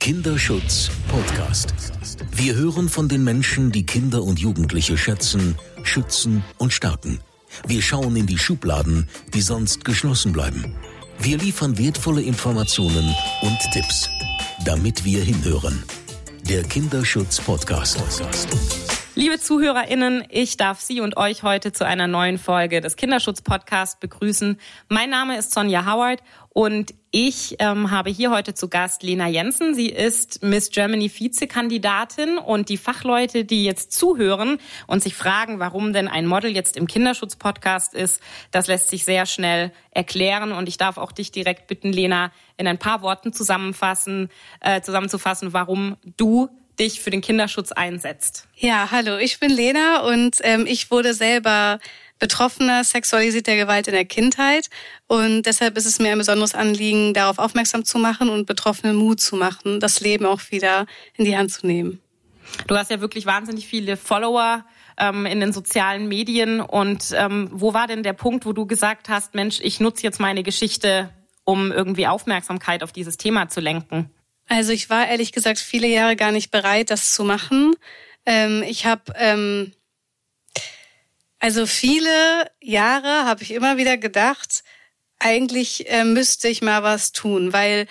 Kinderschutz Podcast. Wir hören von den Menschen, die Kinder und Jugendliche schätzen, schützen und stärken. Wir schauen in die Schubladen, die sonst geschlossen bleiben. Wir liefern wertvolle Informationen und Tipps, damit wir hinhören. Der Kinderschutz Podcast. Liebe ZuhörerInnen, ich darf Sie und euch heute zu einer neuen Folge des Kinderschutz Podcasts begrüßen. Mein Name ist Sonja Howard und ich ähm, habe hier heute zu Gast Lena Jensen. Sie ist Miss Germany Vizekandidatin und die Fachleute, die jetzt zuhören und sich fragen, warum denn ein Model jetzt im Kinderschutz-Podcast ist, das lässt sich sehr schnell erklären. Und ich darf auch dich direkt bitten, Lena, in ein paar Worten zusammenfassen, äh, zusammenzufassen, warum du dich für den Kinderschutz einsetzt. Ja, hallo, ich bin Lena und ähm, ich wurde selber Betroffener sexualisierter Gewalt in der Kindheit. Und deshalb ist es mir ein besonderes Anliegen, darauf aufmerksam zu machen und Betroffenen Mut zu machen, das Leben auch wieder in die Hand zu nehmen. Du hast ja wirklich wahnsinnig viele Follower ähm, in den sozialen Medien. Und ähm, wo war denn der Punkt, wo du gesagt hast, Mensch, ich nutze jetzt meine Geschichte, um irgendwie Aufmerksamkeit auf dieses Thema zu lenken? Also ich war ehrlich gesagt viele Jahre gar nicht bereit, das zu machen. Ähm, ich habe ähm, also viele Jahre habe ich immer wieder gedacht, eigentlich äh, müsste ich mal was tun, weil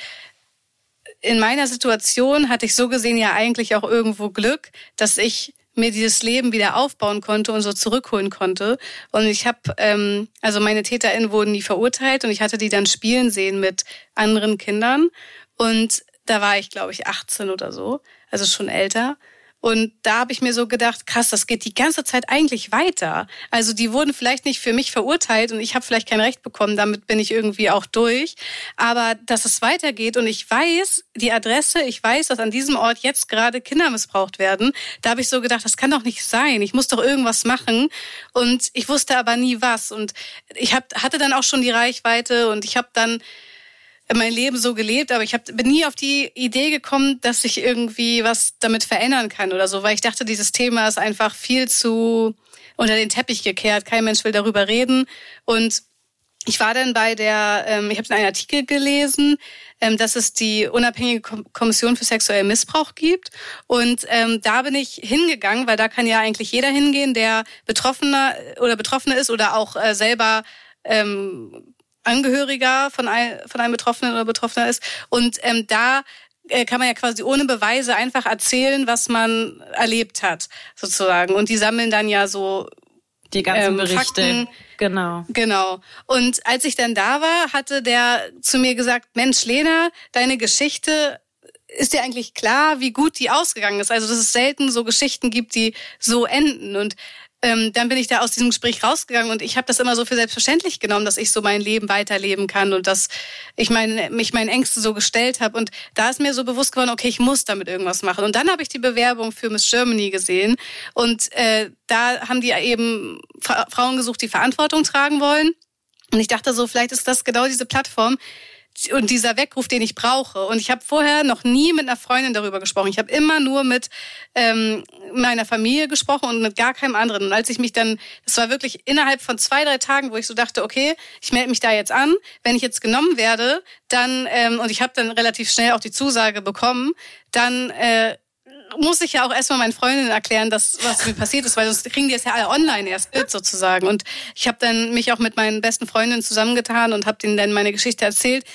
in meiner Situation hatte ich so gesehen ja eigentlich auch irgendwo Glück, dass ich mir dieses Leben wieder aufbauen konnte und so zurückholen konnte. Und ich habe, ähm, also meine TäterInnen wurden nie verurteilt und ich hatte die dann spielen sehen mit anderen Kindern. Und da war ich, glaube ich, 18 oder so, also schon älter. Und da habe ich mir so gedacht, krass, das geht die ganze Zeit eigentlich weiter. Also die wurden vielleicht nicht für mich verurteilt und ich habe vielleicht kein Recht bekommen, damit bin ich irgendwie auch durch. Aber dass es weitergeht und ich weiß die Adresse, ich weiß, dass an diesem Ort jetzt gerade Kinder missbraucht werden, da habe ich so gedacht, das kann doch nicht sein. Ich muss doch irgendwas machen. Und ich wusste aber nie was. Und ich hab, hatte dann auch schon die Reichweite und ich habe dann mein Leben so gelebt, aber ich hab, bin nie auf die Idee gekommen, dass ich irgendwie was damit verändern kann oder so, weil ich dachte, dieses Thema ist einfach viel zu unter den Teppich gekehrt. Kein Mensch will darüber reden. Und ich war dann bei der, ähm, ich habe einen Artikel gelesen, ähm, dass es die unabhängige Kommission für sexuellen Missbrauch gibt. Und ähm, da bin ich hingegangen, weil da kann ja eigentlich jeder hingehen, der Betroffener oder Betroffener ist oder auch äh, selber ähm, Angehöriger von, ein, von einem Betroffenen oder Betroffener ist. Und ähm, da äh, kann man ja quasi ohne Beweise einfach erzählen, was man erlebt hat, sozusagen. Und die sammeln dann ja so die ganzen ähm, Berichte. Fakten. Genau. Genau. Und als ich dann da war, hatte der zu mir gesagt, Mensch, Lena, deine Geschichte ist dir eigentlich klar, wie gut die ausgegangen ist? Also, dass es selten so Geschichten gibt, die so enden. Und ähm, dann bin ich da aus diesem Gespräch rausgegangen und ich habe das immer so für selbstverständlich genommen, dass ich so mein Leben weiterleben kann und dass ich mein, mich meinen Ängsten so gestellt habe. Und da ist mir so bewusst geworden, okay, ich muss damit irgendwas machen. Und dann habe ich die Bewerbung für Miss Germany gesehen und äh, da haben die eben Frauen gesucht, die Verantwortung tragen wollen. Und ich dachte so, vielleicht ist das genau diese Plattform, und dieser Weckruf, den ich brauche. Und ich habe vorher noch nie mit einer Freundin darüber gesprochen. Ich habe immer nur mit ähm, meiner Familie gesprochen und mit gar keinem anderen. Und als ich mich dann, das war wirklich innerhalb von zwei, drei Tagen, wo ich so dachte, okay, ich melde mich da jetzt an. Wenn ich jetzt genommen werde, dann, ähm, und ich habe dann relativ schnell auch die Zusage bekommen, dann äh, muss ich ja auch erstmal meinen Freundinnen erklären, dass, was mir passiert ist, weil sonst kriegen die es ja alle online erst mit sozusagen. Und ich habe dann mich auch mit meinen besten Freundinnen zusammengetan und habe denen dann meine Geschichte erzählt.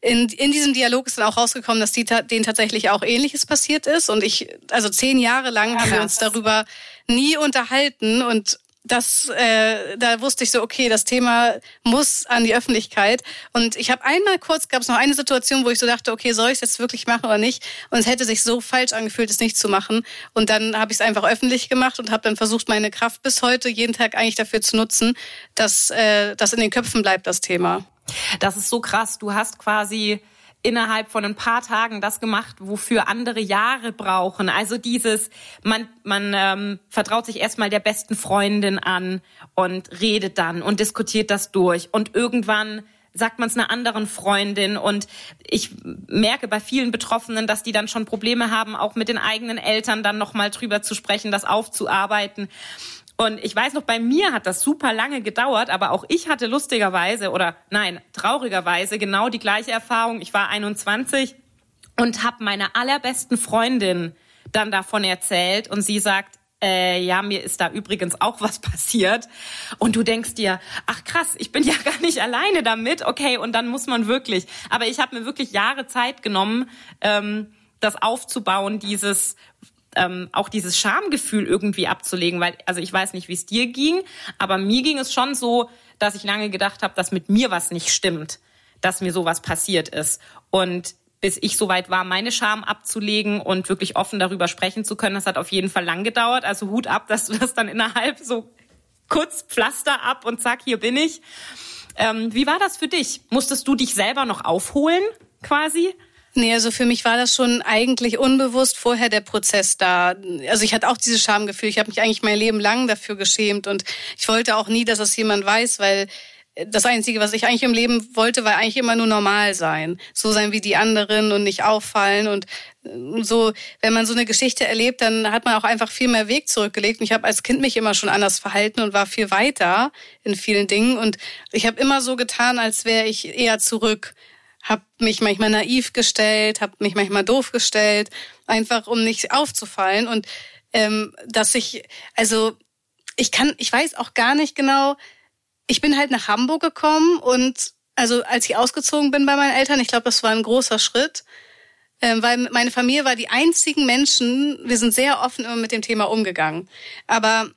In, in diesem Dialog ist dann auch rausgekommen, dass die, denen tatsächlich auch Ähnliches passiert ist. Und ich, also zehn Jahre lang haben wir uns darüber nie unterhalten. Und das, äh, da wusste ich so, okay, das Thema muss an die Öffentlichkeit. Und ich habe einmal kurz, gab es noch eine Situation, wo ich so dachte, okay, soll ich es jetzt wirklich machen oder nicht? Und es hätte sich so falsch angefühlt, es nicht zu machen. Und dann habe ich es einfach öffentlich gemacht und habe dann versucht, meine Kraft bis heute jeden Tag eigentlich dafür zu nutzen, dass äh, das in den Köpfen bleibt, das Thema. Das ist so krass. Du hast quasi innerhalb von ein paar Tagen das gemacht, wofür andere Jahre brauchen. Also dieses, man, man ähm, vertraut sich erstmal der besten Freundin an und redet dann und diskutiert das durch. Und irgendwann sagt man es einer anderen Freundin. Und ich merke bei vielen Betroffenen, dass die dann schon Probleme haben, auch mit den eigenen Eltern dann nochmal drüber zu sprechen, das aufzuarbeiten. Und ich weiß noch, bei mir hat das super lange gedauert, aber auch ich hatte lustigerweise oder nein, traurigerweise genau die gleiche Erfahrung. Ich war 21 und habe meiner allerbesten Freundin dann davon erzählt und sie sagt, äh, ja, mir ist da übrigens auch was passiert. Und du denkst dir, ach krass, ich bin ja gar nicht alleine damit. Okay, und dann muss man wirklich. Aber ich habe mir wirklich Jahre Zeit genommen, ähm, das aufzubauen, dieses ähm, auch dieses Schamgefühl irgendwie abzulegen, weil also ich weiß nicht, wie es dir ging, aber mir ging es schon so, dass ich lange gedacht habe, dass mit mir was nicht stimmt, dass mir sowas passiert ist und bis ich soweit war, meine Scham abzulegen und wirklich offen darüber sprechen zu können. Das hat auf jeden Fall lang gedauert. Also Hut ab, dass du das dann innerhalb so kurz Pflaster ab und zack, hier bin ich. Ähm, wie war das für dich? Musstest du dich selber noch aufholen, quasi? Nee, also für mich war das schon eigentlich unbewusst vorher der Prozess da. Also ich hatte auch dieses Schamgefühl. Ich habe mich eigentlich mein Leben lang dafür geschämt und ich wollte auch nie, dass das jemand weiß, weil das Einzige, was ich eigentlich im Leben wollte, war eigentlich immer nur normal sein. So sein wie die anderen und nicht auffallen. Und äh, so, wenn man so eine Geschichte erlebt, dann hat man auch einfach viel mehr Weg zurückgelegt. Und ich habe als Kind mich immer schon anders verhalten und war viel weiter in vielen Dingen. Und ich habe immer so getan, als wäre ich eher zurück. Hab mich manchmal naiv gestellt, hab mich manchmal doof gestellt, einfach um nicht aufzufallen. Und ähm, dass ich, also ich kann, ich weiß auch gar nicht genau, ich bin halt nach Hamburg gekommen und also als ich ausgezogen bin bei meinen Eltern, ich glaube, das war ein großer Schritt, äh, weil meine Familie war die einzigen Menschen, wir sind sehr offen immer mit dem Thema umgegangen. Aber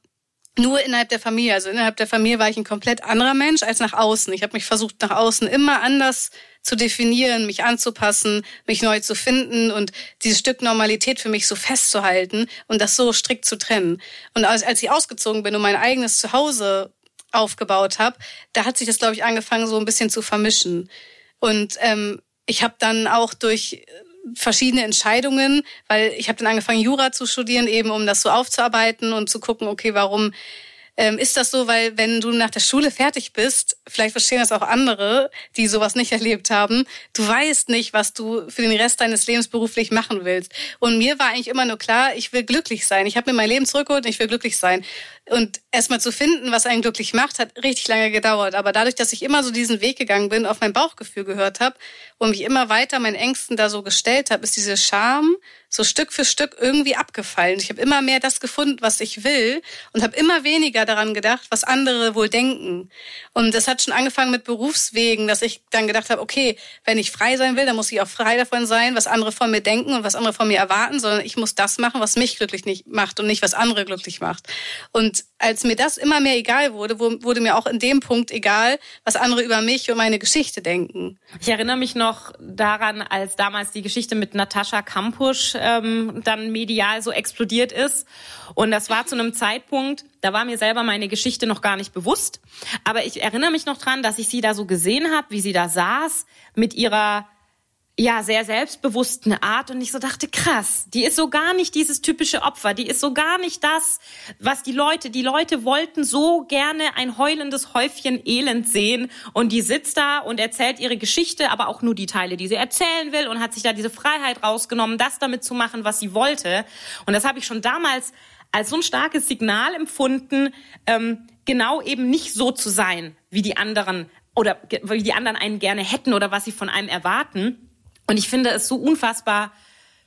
nur innerhalb der Familie. Also innerhalb der Familie war ich ein komplett anderer Mensch als nach außen. Ich habe mich versucht, nach außen immer anders zu definieren, mich anzupassen, mich neu zu finden und dieses Stück Normalität für mich so festzuhalten und das so strikt zu trennen. Und als, als ich ausgezogen bin und mein eigenes Zuhause aufgebaut habe, da hat sich das, glaube ich, angefangen, so ein bisschen zu vermischen. Und ähm, ich habe dann auch durch verschiedene Entscheidungen, weil ich habe dann angefangen, Jura zu studieren, eben um das so aufzuarbeiten und zu gucken, okay, warum ähm, ist das so, weil wenn du nach der Schule fertig bist, vielleicht verstehen das auch andere, die sowas nicht erlebt haben, du weißt nicht, was du für den Rest deines Lebens beruflich machen willst. Und mir war eigentlich immer nur klar, ich will glücklich sein. Ich habe mir mein Leben zurückgeholt und ich will glücklich sein. Und erstmal zu finden, was einen glücklich macht, hat richtig lange gedauert. Aber dadurch, dass ich immer so diesen Weg gegangen bin, auf mein Bauchgefühl gehört habe und mich immer weiter meinen Ängsten da so gestellt habe, ist diese Scham so Stück für Stück irgendwie abgefallen. Ich habe immer mehr das gefunden, was ich will und habe immer weniger daran gedacht, was andere wohl denken. Und das hat schon angefangen mit Berufswegen, dass ich dann gedacht habe, okay, wenn ich frei sein will, dann muss ich auch frei davon sein, was andere von mir denken und was andere von mir erwarten, sondern ich muss das machen, was mich glücklich nicht macht und nicht was andere glücklich macht. Und als mir das immer mehr egal wurde, wurde mir auch in dem Punkt egal, was andere über mich und meine Geschichte denken. Ich erinnere mich noch daran, als damals die Geschichte mit Natascha Kampusch ähm, dann medial so explodiert ist. Und das war zu einem Zeitpunkt, da war mir selber meine Geschichte noch gar nicht bewusst. Aber ich erinnere mich noch dran, dass ich sie da so gesehen habe, wie sie da saß mit ihrer ja, sehr selbstbewussten Art. Und ich so dachte, krass, die ist so gar nicht dieses typische Opfer, die ist so gar nicht das, was die Leute, die Leute wollten so gerne ein heulendes Häufchen Elend sehen. Und die sitzt da und erzählt ihre Geschichte, aber auch nur die Teile, die sie erzählen will und hat sich da diese Freiheit rausgenommen, das damit zu machen, was sie wollte. Und das habe ich schon damals als so ein starkes Signal empfunden, ähm, genau eben nicht so zu sein, wie die anderen oder wie die anderen einen gerne hätten oder was sie von einem erwarten. Und ich finde es so unfassbar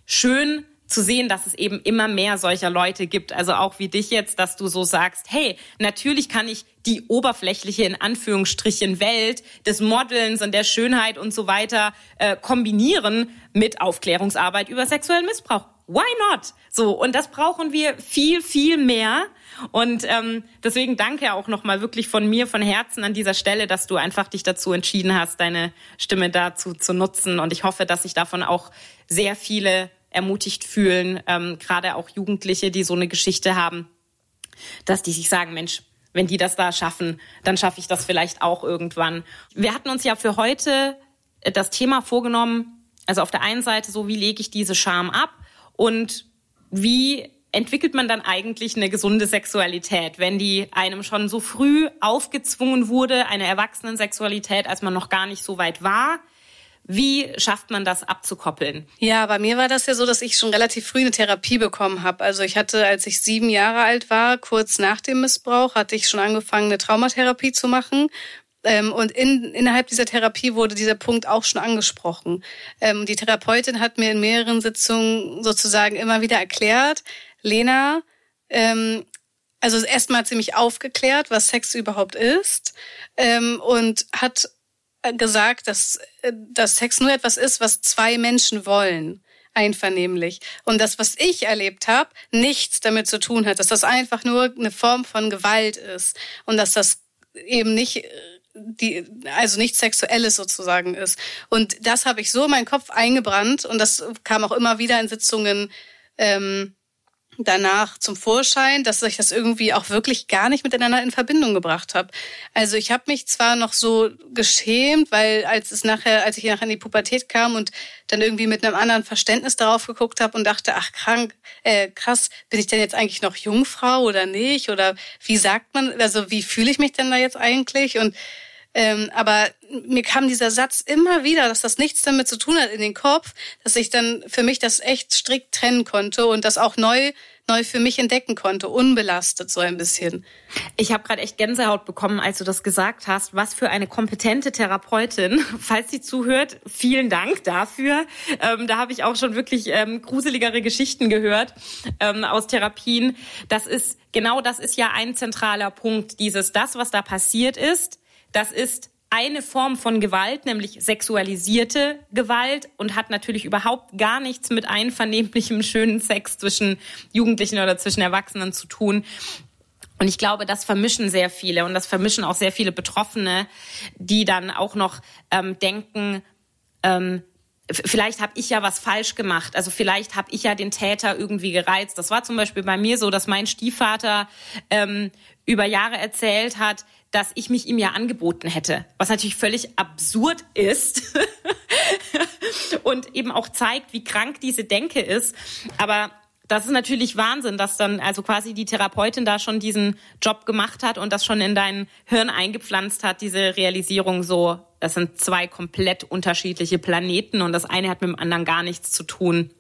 schön zu sehen, dass es eben immer mehr solcher Leute gibt, also auch wie dich jetzt, dass du so sagst, hey, natürlich kann ich die oberflächliche in Anführungsstrichen Welt des Modelns und der Schönheit und so weiter äh, kombinieren mit Aufklärungsarbeit über sexuellen Missbrauch. Why not? So und das brauchen wir viel viel mehr und ähm, deswegen danke auch nochmal wirklich von mir, von Herzen an dieser Stelle, dass du einfach dich dazu entschieden hast, deine Stimme dazu zu nutzen. Und ich hoffe, dass sich davon auch sehr viele ermutigt fühlen, ähm, gerade auch Jugendliche, die so eine Geschichte haben, dass die sich sagen, Mensch, wenn die das da schaffen, dann schaffe ich das vielleicht auch irgendwann. Wir hatten uns ja für heute das Thema vorgenommen, also auf der einen Seite so, wie lege ich diese Scham ab und wie entwickelt man dann eigentlich eine gesunde Sexualität, wenn die einem schon so früh aufgezwungen wurde, eine Erwachsenensexualität, als man noch gar nicht so weit war? Wie schafft man das abzukoppeln? Ja, bei mir war das ja so, dass ich schon relativ früh eine Therapie bekommen habe. Also ich hatte, als ich sieben Jahre alt war, kurz nach dem Missbrauch, hatte ich schon angefangen, eine Traumatherapie zu machen. Ähm, und in, innerhalb dieser Therapie wurde dieser Punkt auch schon angesprochen. Ähm, die Therapeutin hat mir in mehreren Sitzungen sozusagen immer wieder erklärt, Lena, ähm, also erstmal ziemlich aufgeklärt, was Sex überhaupt ist ähm, und hat gesagt, dass, äh, dass Sex nur etwas ist, was zwei Menschen wollen einvernehmlich. Und das, was ich erlebt habe, nichts damit zu tun hat, dass das einfach nur eine Form von Gewalt ist und dass das eben nicht äh, die, also nichts Sexuelles sozusagen ist. Und das habe ich so in meinen Kopf eingebrannt und das kam auch immer wieder in Sitzungen ähm, danach zum Vorschein, dass ich das irgendwie auch wirklich gar nicht miteinander in Verbindung gebracht habe. Also ich habe mich zwar noch so geschämt, weil als es nachher, als ich nachher in die Pubertät kam und dann irgendwie mit einem anderen Verständnis darauf geguckt habe und dachte, ach krank, äh, krass, bin ich denn jetzt eigentlich noch Jungfrau oder nicht? Oder wie sagt man, also wie fühle ich mich denn da jetzt eigentlich? Und ähm, aber mir kam dieser Satz immer wieder, dass das nichts damit zu tun hat in den Kopf, dass ich dann für mich das echt strikt trennen konnte und das auch neu neu für mich entdecken konnte, unbelastet so ein bisschen. Ich habe gerade echt Gänsehaut bekommen, als du das gesagt hast. Was für eine kompetente Therapeutin. Falls sie zuhört, vielen Dank dafür. Ähm, da habe ich auch schon wirklich ähm, gruseligere Geschichten gehört ähm, aus Therapien. Das ist genau das ist ja ein zentraler Punkt. Dieses das, was da passiert ist das ist eine Form von Gewalt, nämlich sexualisierte Gewalt und hat natürlich überhaupt gar nichts mit einvernehmlichem schönen Sex zwischen Jugendlichen oder zwischen Erwachsenen zu tun. Und ich glaube, das vermischen sehr viele und das vermischen auch sehr viele Betroffene, die dann auch noch ähm, denken, ähm, vielleicht habe ich ja was falsch gemacht. Also vielleicht habe ich ja den Täter irgendwie gereizt. Das war zum Beispiel bei mir so, dass mein Stiefvater ähm, über Jahre erzählt hat, dass ich mich ihm ja angeboten hätte, was natürlich völlig absurd ist und eben auch zeigt, wie krank diese Denke ist. Aber das ist natürlich Wahnsinn, dass dann also quasi die Therapeutin da schon diesen Job gemacht hat und das schon in dein Hirn eingepflanzt hat, diese Realisierung so, das sind zwei komplett unterschiedliche Planeten und das eine hat mit dem anderen gar nichts zu tun.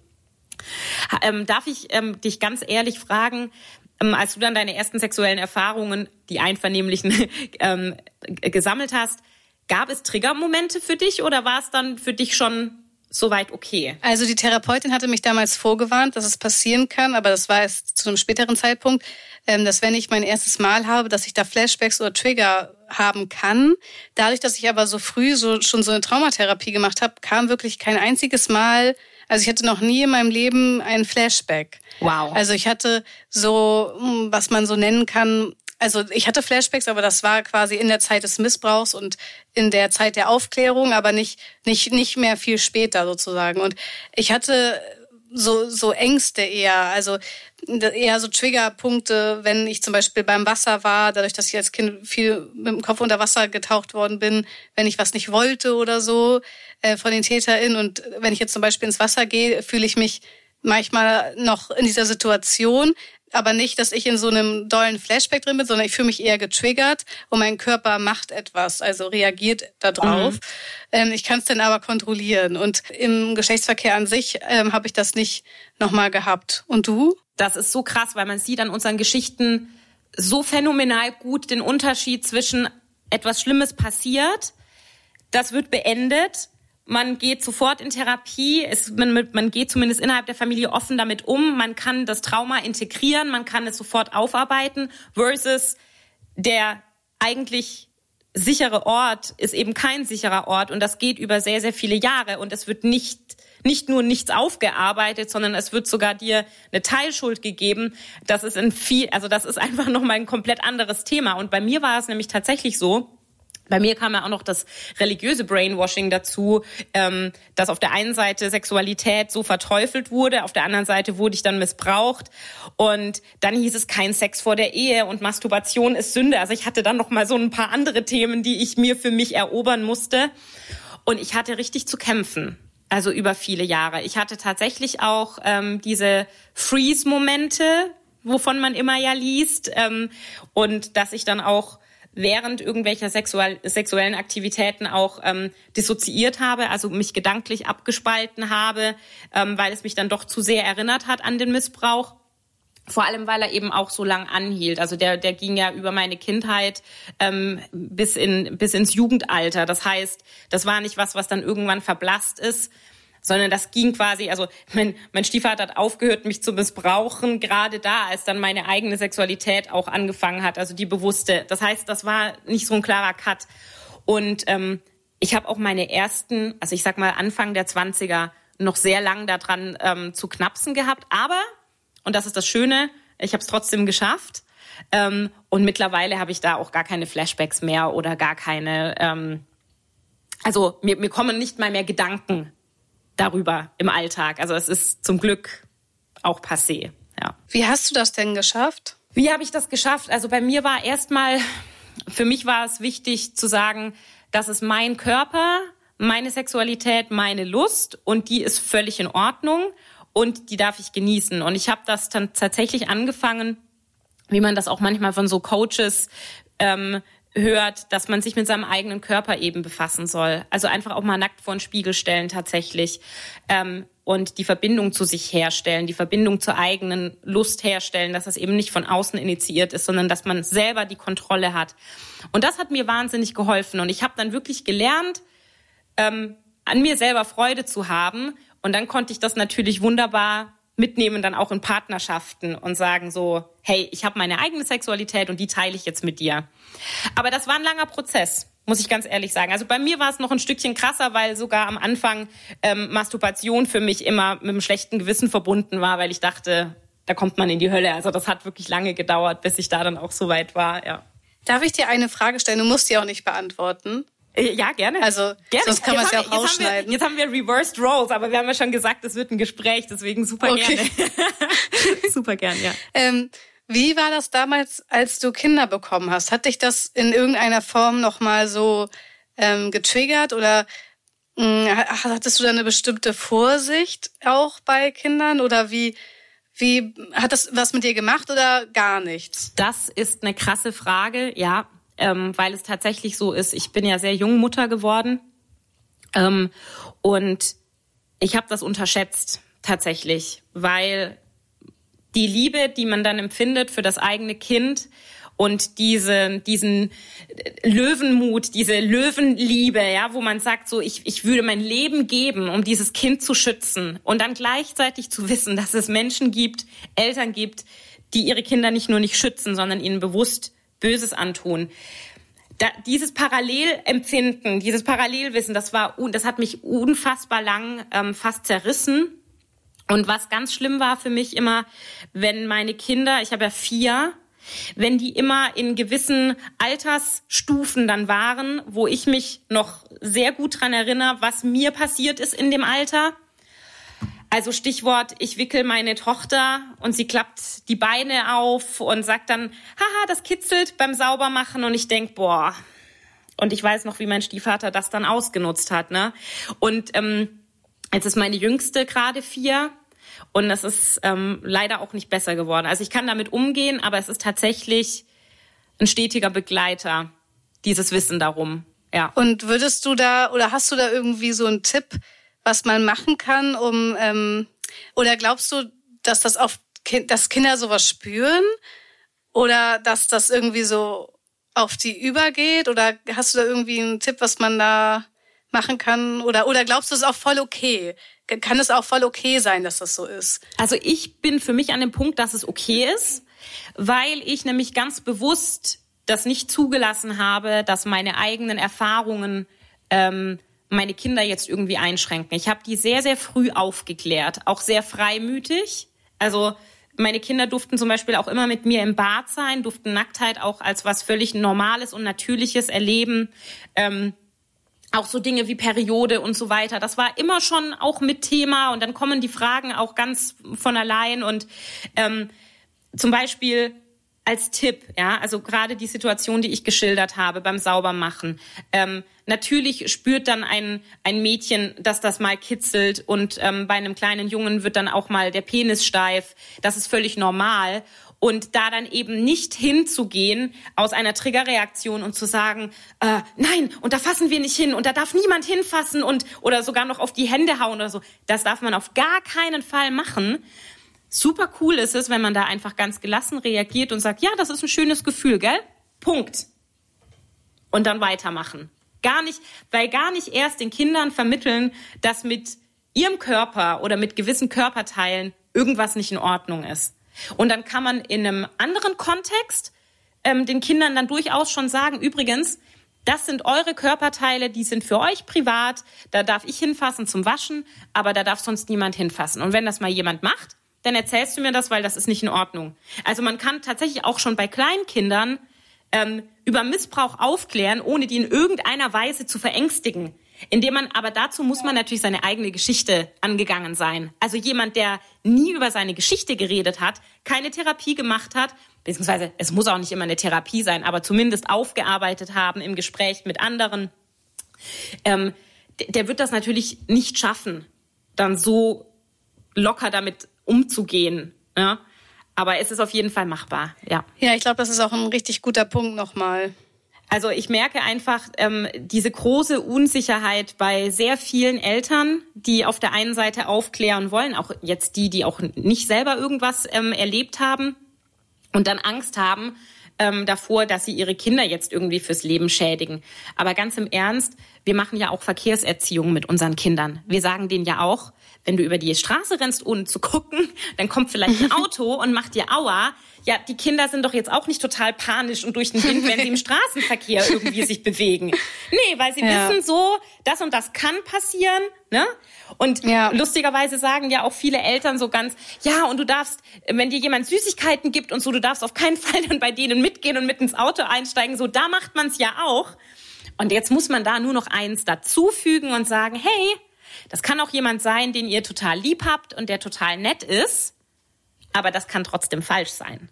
Ähm, darf ich ähm, dich ganz ehrlich fragen, als du dann deine ersten sexuellen Erfahrungen, die einvernehmlichen, ähm, gesammelt hast, gab es Triggermomente für dich oder war es dann für dich schon soweit okay? Also die Therapeutin hatte mich damals vorgewarnt, dass es passieren kann, aber das war erst zu einem späteren Zeitpunkt, ähm, dass wenn ich mein erstes Mal habe, dass ich da Flashbacks oder Trigger haben kann. Dadurch, dass ich aber so früh so schon so eine Traumatherapie gemacht habe, kam wirklich kein einziges Mal also ich hatte noch nie in meinem Leben einen Flashback. Wow. Also ich hatte so, hm, was man so nennen kann, also ich hatte Flashbacks, aber das war quasi in der Zeit des Missbrauchs und in der Zeit der Aufklärung, aber nicht nicht nicht mehr viel später sozusagen. Und ich hatte so so Ängste eher, also eher so Triggerpunkte, wenn ich zum Beispiel beim Wasser war, dadurch, dass ich als Kind viel mit dem Kopf unter Wasser getaucht worden bin, wenn ich was nicht wollte oder so, äh, von den TäterInnen. Und wenn ich jetzt zum Beispiel ins Wasser gehe, fühle ich mich manchmal noch in dieser Situation, aber nicht, dass ich in so einem dollen Flashback drin bin, sondern ich fühle mich eher getriggert und mein Körper macht etwas, also reagiert darauf. Mhm. Ähm, ich kann es dann aber kontrollieren und im Geschlechtsverkehr an sich ähm, habe ich das nicht nochmal gehabt. Und du? Das ist so krass, weil man sieht an unseren Geschichten so phänomenal gut den Unterschied zwischen etwas Schlimmes passiert, das wird beendet man geht sofort in Therapie, es, man, man geht zumindest innerhalb der Familie offen damit um, man kann das Trauma integrieren, man kann es sofort aufarbeiten, versus der eigentlich sichere Ort ist eben kein sicherer Ort. Und das geht über sehr, sehr viele Jahre. Und es wird nicht nicht nur nichts aufgearbeitet, sondern es wird sogar dir eine Teilschuld gegeben. Das ist ein viel, also das ist einfach nochmal ein komplett anderes Thema. Und bei mir war es nämlich tatsächlich so, bei mir kam ja auch noch das religiöse Brainwashing dazu, ähm, dass auf der einen Seite Sexualität so verteufelt wurde, auf der anderen Seite wurde ich dann missbraucht und dann hieß es kein Sex vor der Ehe und Masturbation ist Sünde. Also ich hatte dann noch mal so ein paar andere Themen, die ich mir für mich erobern musste und ich hatte richtig zu kämpfen. Also über viele Jahre. Ich hatte tatsächlich auch ähm, diese Freeze-Momente, wovon man immer ja liest, ähm, und dass ich dann auch während irgendwelcher sexuell, sexuellen Aktivitäten auch ähm, dissoziiert habe, also mich gedanklich abgespalten habe, ähm, weil es mich dann doch zu sehr erinnert hat an den Missbrauch. Vor allem, weil er eben auch so lang anhielt. Also der, der ging ja über meine Kindheit ähm, bis, in, bis ins Jugendalter. Das heißt, das war nicht was, was dann irgendwann verblasst ist, sondern das ging quasi, also mein, mein Stiefvater hat aufgehört, mich zu missbrauchen, gerade da, als dann meine eigene Sexualität auch angefangen hat, also die bewusste. Das heißt, das war nicht so ein klarer Cut. Und ähm, ich habe auch meine ersten, also ich sag mal Anfang der Zwanziger, noch sehr lang daran ähm, zu knapsen gehabt. Aber und das ist das Schöne, ich habe es trotzdem geschafft. Ähm, und mittlerweile habe ich da auch gar keine Flashbacks mehr oder gar keine, ähm, also mir, mir kommen nicht mal mehr Gedanken darüber im Alltag. Also es ist zum Glück auch passé. Ja. Wie hast du das denn geschafft? Wie habe ich das geschafft? Also bei mir war erstmal, für mich war es wichtig zu sagen, das ist mein Körper, meine Sexualität, meine Lust und die ist völlig in Ordnung und die darf ich genießen. Und ich habe das dann tatsächlich angefangen, wie man das auch manchmal von so Coaches ähm, hört, dass man sich mit seinem eigenen Körper eben befassen soll. Also einfach auch mal nackt vor den Spiegel stellen tatsächlich ähm, und die Verbindung zu sich herstellen, die Verbindung zur eigenen Lust herstellen, dass das eben nicht von außen initiiert ist, sondern dass man selber die Kontrolle hat. Und das hat mir wahnsinnig geholfen. Und ich habe dann wirklich gelernt, ähm, an mir selber Freude zu haben und dann konnte ich das natürlich wunderbar mitnehmen, dann auch in Partnerschaften und sagen so, hey, ich habe meine eigene Sexualität und die teile ich jetzt mit dir. Aber das war ein langer Prozess muss ich ganz ehrlich sagen. Also bei mir war es noch ein Stückchen krasser, weil sogar am Anfang ähm, Masturbation für mich immer mit einem schlechten Gewissen verbunden war, weil ich dachte, da kommt man in die Hölle. Also das hat wirklich lange gedauert, bis ich da dann auch so weit war, ja. Darf ich dir eine Frage stellen? Du musst die auch nicht beantworten. Äh, ja, gerne. Also, gerne. sonst kann man es ja auch rausschneiden. Jetzt haben, wir, jetzt haben wir Reversed Roles, aber wir haben ja schon gesagt, es wird ein Gespräch, deswegen super okay. gerne. super gern, ja. Ähm, wie war das damals, als du Kinder bekommen hast? Hat dich das in irgendeiner Form nochmal so ähm, getriggert oder mh, hm, hattest du da eine bestimmte Vorsicht auch bei Kindern oder wie, wie hat das was mit dir gemacht oder gar nichts? Das ist eine krasse Frage, ja ähm, weil es tatsächlich so ist, ich bin ja sehr jung Mutter geworden. Ähm, und ich habe das unterschätzt tatsächlich, weil die Liebe, die man dann empfindet für das eigene Kind und diese, diesen Löwenmut, diese Löwenliebe, ja, wo man sagt, so ich, ich würde mein Leben geben, um dieses Kind zu schützen und dann gleichzeitig zu wissen, dass es Menschen gibt, Eltern gibt, die ihre Kinder nicht nur nicht schützen, sondern ihnen bewusst Böses antun. Da, dieses Parallelempfinden, dieses Parallelwissen, das war, das hat mich unfassbar lang ähm, fast zerrissen. Und was ganz schlimm war für mich immer, wenn meine Kinder, ich habe ja vier, wenn die immer in gewissen Altersstufen dann waren, wo ich mich noch sehr gut dran erinnere, was mir passiert ist in dem Alter, also Stichwort, ich wickel meine Tochter und sie klappt die Beine auf und sagt dann, haha, das kitzelt beim Saubermachen und ich denk, boah. Und ich weiß noch, wie mein Stiefvater das dann ausgenutzt hat. Ne? Und ähm, jetzt ist meine Jüngste gerade vier und das ist ähm, leider auch nicht besser geworden. Also ich kann damit umgehen, aber es ist tatsächlich ein stetiger Begleiter, dieses Wissen darum. Ja. Und würdest du da oder hast du da irgendwie so einen Tipp, was man machen kann, um ähm, oder glaubst du, dass das auf dass Kinder sowas spüren oder dass das irgendwie so auf die übergeht oder hast du da irgendwie einen Tipp, was man da machen kann oder oder glaubst du, es ist auch voll okay? Kann es auch voll okay sein, dass das so ist? Also ich bin für mich an dem Punkt, dass es okay ist, weil ich nämlich ganz bewusst das nicht zugelassen habe, dass meine eigenen Erfahrungen ähm, meine Kinder jetzt irgendwie einschränken. Ich habe die sehr, sehr früh aufgeklärt, auch sehr freimütig. Also meine Kinder durften zum Beispiel auch immer mit mir im Bad sein, durften Nacktheit auch als was völlig Normales und Natürliches erleben. Ähm, auch so Dinge wie Periode und so weiter. Das war immer schon auch mit Thema und dann kommen die Fragen auch ganz von allein und ähm, zum Beispiel als Tipp, ja, also gerade die Situation, die ich geschildert habe beim Saubermachen. Ähm, natürlich spürt dann ein, ein Mädchen, dass das mal kitzelt und ähm, bei einem kleinen Jungen wird dann auch mal der Penis steif. Das ist völlig normal. Und da dann eben nicht hinzugehen aus einer Triggerreaktion und zu sagen, äh, nein, und da fassen wir nicht hin und da darf niemand hinfassen und oder sogar noch auf die Hände hauen oder so. Das darf man auf gar keinen Fall machen, super cool ist es, wenn man da einfach ganz gelassen reagiert und sagt, ja, das ist ein schönes Gefühl, gell? Punkt. Und dann weitermachen. Gar nicht, weil gar nicht erst den Kindern vermitteln, dass mit ihrem Körper oder mit gewissen Körperteilen irgendwas nicht in Ordnung ist. Und dann kann man in einem anderen Kontext ähm, den Kindern dann durchaus schon sagen, übrigens, das sind eure Körperteile, die sind für euch privat, da darf ich hinfassen zum Waschen, aber da darf sonst niemand hinfassen. Und wenn das mal jemand macht, dann erzählst du mir das, weil das ist nicht in Ordnung. Also man kann tatsächlich auch schon bei Kleinkindern ähm, über Missbrauch aufklären, ohne die in irgendeiner Weise zu verängstigen. Indem man, aber dazu muss man natürlich seine eigene Geschichte angegangen sein. Also jemand, der nie über seine Geschichte geredet hat, keine Therapie gemacht hat, beziehungsweise es muss auch nicht immer eine Therapie sein, aber zumindest aufgearbeitet haben im Gespräch mit anderen, ähm, der wird das natürlich nicht schaffen, dann so locker damit umzugehen. Ja? Aber es ist auf jeden Fall machbar, ja. Ja, ich glaube, das ist auch ein richtig guter Punkt nochmal. Also ich merke einfach ähm, diese große Unsicherheit bei sehr vielen Eltern, die auf der einen Seite aufklären wollen, auch jetzt die, die auch nicht selber irgendwas ähm, erlebt haben und dann Angst haben ähm, davor, dass sie ihre Kinder jetzt irgendwie fürs Leben schädigen. Aber ganz im Ernst, wir machen ja auch Verkehrserziehung mit unseren Kindern. Wir sagen denen ja auch, wenn du über die Straße rennst, ohne zu gucken, dann kommt vielleicht ein Auto und macht dir Aua. Ja, die Kinder sind doch jetzt auch nicht total panisch und durch den Wind, wenn sie im Straßenverkehr irgendwie sich bewegen. Nee, weil sie ja. wissen so, das und das kann passieren, ne? Und ja. lustigerweise sagen ja auch viele Eltern so ganz, ja, und du darfst, wenn dir jemand Süßigkeiten gibt und so, du darfst auf keinen Fall dann bei denen mitgehen und mit ins Auto einsteigen. So, da macht man es ja auch. Und jetzt muss man da nur noch eins dazufügen und sagen, hey, das kann auch jemand sein, den ihr total lieb habt und der total nett ist, aber das kann trotzdem falsch sein.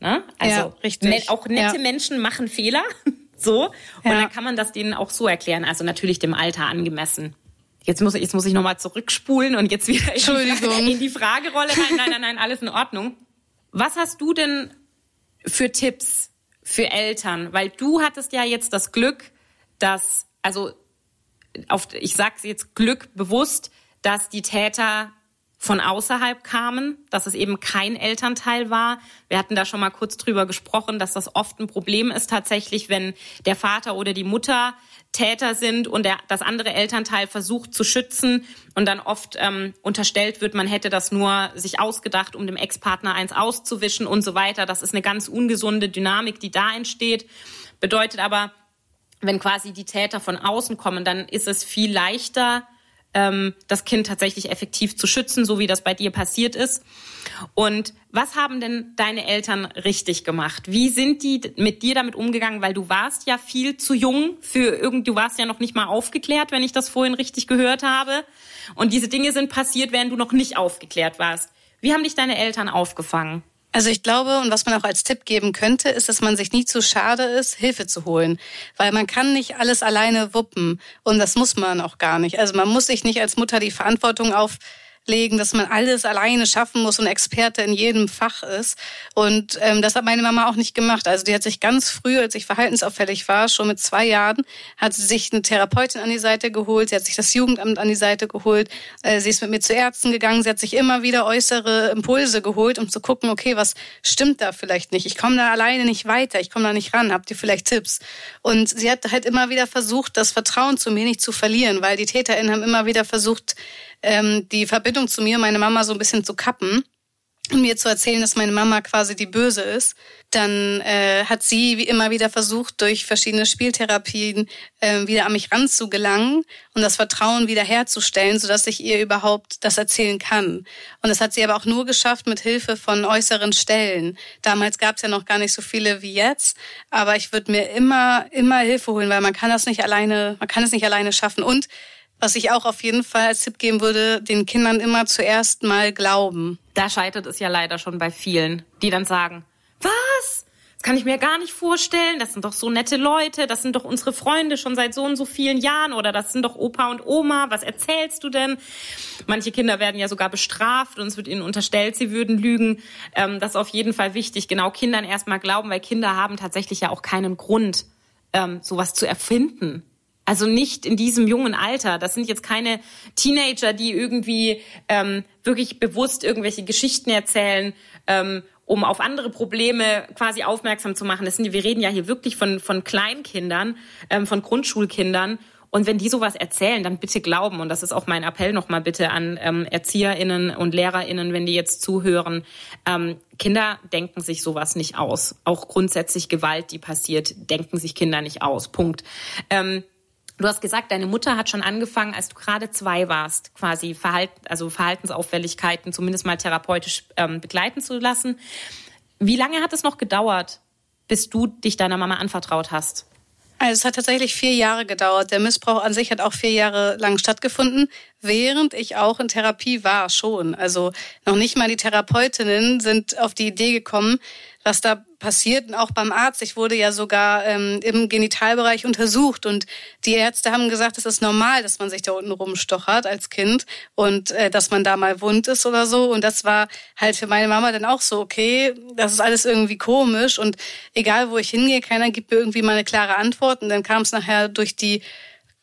Ne? Also ja, richtig. Ne, auch nette ja. Menschen machen Fehler. so. Und ja. dann kann man das denen auch so erklären. Also natürlich dem Alter angemessen. Jetzt muss, jetzt muss ich nochmal zurückspulen und jetzt wieder in die, in die Fragerolle rein. Nein, nein, nein, alles in Ordnung. Was hast du denn für Tipps für Eltern? Weil du hattest ja jetzt das Glück, dass, also auf, ich sage jetzt Glück bewusst, dass die Täter von außerhalb kamen, dass es eben kein Elternteil war. Wir hatten da schon mal kurz drüber gesprochen, dass das oft ein Problem ist tatsächlich, wenn der Vater oder die Mutter Täter sind und der, das andere Elternteil versucht zu schützen und dann oft ähm, unterstellt wird, man hätte das nur sich ausgedacht, um dem Ex-Partner eins auszuwischen und so weiter. Das ist eine ganz ungesunde Dynamik, die da entsteht. Bedeutet aber, wenn quasi die Täter von außen kommen, dann ist es viel leichter, ähm, das Kind tatsächlich effektiv zu schützen, so wie das bei dir passiert ist. Und was haben denn deine Eltern richtig gemacht? Wie sind die mit dir damit umgegangen? Weil du warst ja viel zu jung für irgend, du warst ja noch nicht mal aufgeklärt, wenn ich das vorhin richtig gehört habe. Und diese Dinge sind passiert, während du noch nicht aufgeklärt warst. Wie haben dich deine Eltern aufgefangen? Also ich glaube, und was man auch als Tipp geben könnte, ist, dass man sich nie zu schade ist, Hilfe zu holen. Weil man kann nicht alles alleine wuppen. Und das muss man auch gar nicht. Also man muss sich nicht als Mutter die Verantwortung auf legen, dass man alles alleine schaffen muss und Experte in jedem Fach ist. Und ähm, das hat meine Mama auch nicht gemacht. Also die hat sich ganz früh, als ich verhaltensauffällig war, schon mit zwei Jahren, hat sie sich eine Therapeutin an die Seite geholt, sie hat sich das Jugendamt an die Seite geholt, äh, sie ist mit mir zu Ärzten gegangen, sie hat sich immer wieder äußere Impulse geholt, um zu gucken, okay, was stimmt da vielleicht nicht? Ich komme da alleine nicht weiter, ich komme da nicht ran, habt ihr vielleicht Tipps? Und sie hat halt immer wieder versucht, das Vertrauen zu mir nicht zu verlieren, weil die TäterInnen haben immer wieder versucht, ähm, die Verbindung zu mir, meine Mama so ein bisschen zu kappen und mir zu erzählen, dass meine Mama quasi die Böse ist, dann äh, hat sie wie immer wieder versucht, durch verschiedene Spieltherapien äh, wieder an mich ranzugelangen und das Vertrauen wieder herzustellen, sodass ich ihr überhaupt das erzählen kann. Und das hat sie aber auch nur geschafft mit Hilfe von äußeren Stellen. Damals gab es ja noch gar nicht so viele wie jetzt, aber ich würde mir immer, immer Hilfe holen, weil man kann das nicht alleine, man kann es nicht alleine schaffen. Und was ich auch auf jeden Fall als Tipp geben würde, den Kindern immer zuerst mal glauben. Da scheitert es ja leider schon bei vielen, die dann sagen, was? Das kann ich mir gar nicht vorstellen. Das sind doch so nette Leute. Das sind doch unsere Freunde schon seit so und so vielen Jahren. Oder das sind doch Opa und Oma. Was erzählst du denn? Manche Kinder werden ja sogar bestraft und es wird ihnen unterstellt, sie würden lügen. Ähm, das ist auf jeden Fall wichtig. Genau Kindern erstmal glauben, weil Kinder haben tatsächlich ja auch keinen Grund, ähm, sowas zu erfinden. Also nicht in diesem jungen Alter. Das sind jetzt keine Teenager, die irgendwie ähm, wirklich bewusst irgendwelche Geschichten erzählen, ähm, um auf andere Probleme quasi aufmerksam zu machen. Das sind, wir reden ja hier wirklich von, von Kleinkindern, ähm, von Grundschulkindern. Und wenn die sowas erzählen, dann bitte glauben. Und das ist auch mein Appell nochmal bitte an ähm, ErzieherInnen und LehrerInnen, wenn die jetzt zuhören. Ähm, Kinder denken sich sowas nicht aus. Auch grundsätzlich Gewalt, die passiert, denken sich Kinder nicht aus. Punkt. Ähm, Du hast gesagt, deine Mutter hat schon angefangen, als du gerade zwei warst, quasi Verhalten, also Verhaltensauffälligkeiten zumindest mal therapeutisch ähm, begleiten zu lassen. Wie lange hat es noch gedauert, bis du dich deiner Mama anvertraut hast? Also es hat tatsächlich vier Jahre gedauert. Der Missbrauch an sich hat auch vier Jahre lang stattgefunden, während ich auch in Therapie war schon. Also noch nicht mal die Therapeutinnen sind auf die Idee gekommen, was da passiert. Und auch beim Arzt. Ich wurde ja sogar ähm, im Genitalbereich untersucht und die Ärzte haben gesagt, es ist normal, dass man sich da unten rumstochert als Kind und äh, dass man da mal wund ist oder so. Und das war halt für meine Mama dann auch so, okay, das ist alles irgendwie komisch und egal wo ich hingehe, keiner gibt mir irgendwie mal eine klare Antwort. Und dann kam es nachher durch die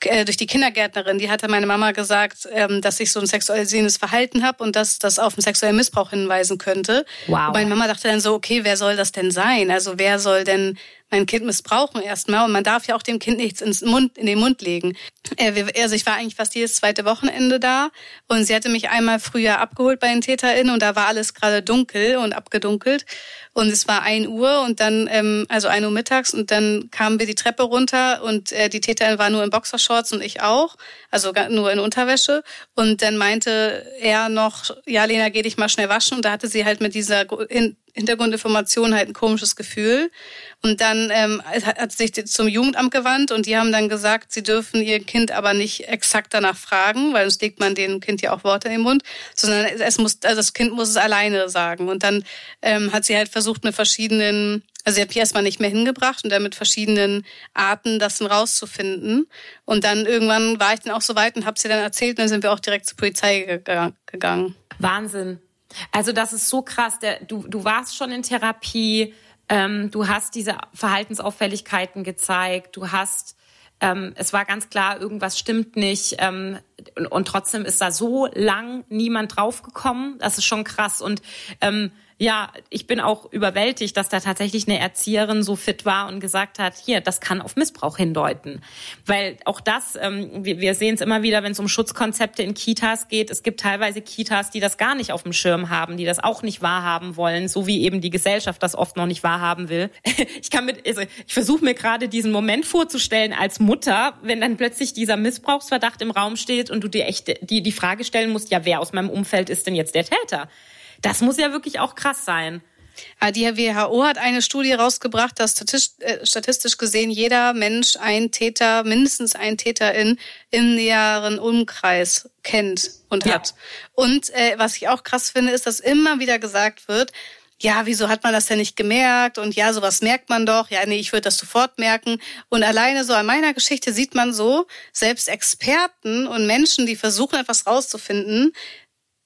äh, durch die Kindergärtnerin, die hatte meine Mama gesagt, ähm, dass ich so ein sexualisierendes Verhalten habe und dass das auf einen sexuellen Missbrauch hinweisen könnte. Wow. Und meine Mama dachte dann so, okay, wer soll das denn sein? Also wer soll denn mein Kind missbrauchen erstmal und man darf ja auch dem Kind nichts ins Mund, in den Mund legen. Äh, also ich war eigentlich fast jedes zweite Wochenende da und sie hatte mich einmal früher abgeholt bei den TäterInnen und da war alles gerade dunkel und abgedunkelt und es war ein Uhr und dann, ähm, also ein Uhr mittags und dann kamen wir die Treppe runter und äh, die Täterin war nur in Boxershorts und ich auch, also nur in Unterwäsche. Und dann meinte er noch, ja Lena, geh dich mal schnell waschen. Und da hatte sie halt mit dieser Hintergrundinformation halt ein komisches Gefühl und dann ähm, hat sich zum Jugendamt gewandt und die haben dann gesagt, sie dürfen ihr Kind aber nicht exakt danach fragen, weil sonst legt man dem Kind ja auch Worte in den Mund, sondern es muss, also das Kind muss es alleine sagen. Und dann ähm, hat sie halt versucht mit verschiedenen, also sie hat mich erstmal nicht mehr hingebracht und dann mit verschiedenen Arten das dann rauszufinden. Und dann irgendwann war ich dann auch so weit und habe sie dann erzählt und dann sind wir auch direkt zur Polizei gegangen. Wahnsinn. Also das ist so krass. Der, du, du warst schon in Therapie, ähm, du hast diese Verhaltensauffälligkeiten gezeigt, du hast ähm, es war ganz klar, irgendwas stimmt nicht. Ähm, und, und, trotzdem ist da so lang niemand draufgekommen. Das ist schon krass. Und ähm, ja, ich bin auch überwältigt, dass da tatsächlich eine Erzieherin so fit war und gesagt hat, hier, das kann auf Missbrauch hindeuten. Weil auch das, ähm, wir, wir sehen es immer wieder, wenn es um Schutzkonzepte in Kitas geht. Es gibt teilweise Kitas, die das gar nicht auf dem Schirm haben, die das auch nicht wahrhaben wollen, so wie eben die Gesellschaft das oft noch nicht wahrhaben will. Ich kann mit, also ich versuche mir gerade diesen Moment vorzustellen als Mutter, wenn dann plötzlich dieser Missbrauchsverdacht im Raum steht und du dir echt die, die Frage stellen musst, ja, wer aus meinem Umfeld ist denn jetzt der Täter? Das muss ja wirklich auch krass sein. Ah, die WHO hat eine Studie rausgebracht, dass äh, statistisch gesehen jeder Mensch einen Täter, mindestens einen Täter in, im näheren Umkreis kennt und ja. hat. Und äh, was ich auch krass finde, ist, dass immer wieder gesagt wird, ja, wieso hat man das denn nicht gemerkt? Und ja, sowas merkt man doch. Ja, nee, ich würde das sofort merken. Und alleine so an meiner Geschichte sieht man so, selbst Experten und Menschen, die versuchen, etwas rauszufinden,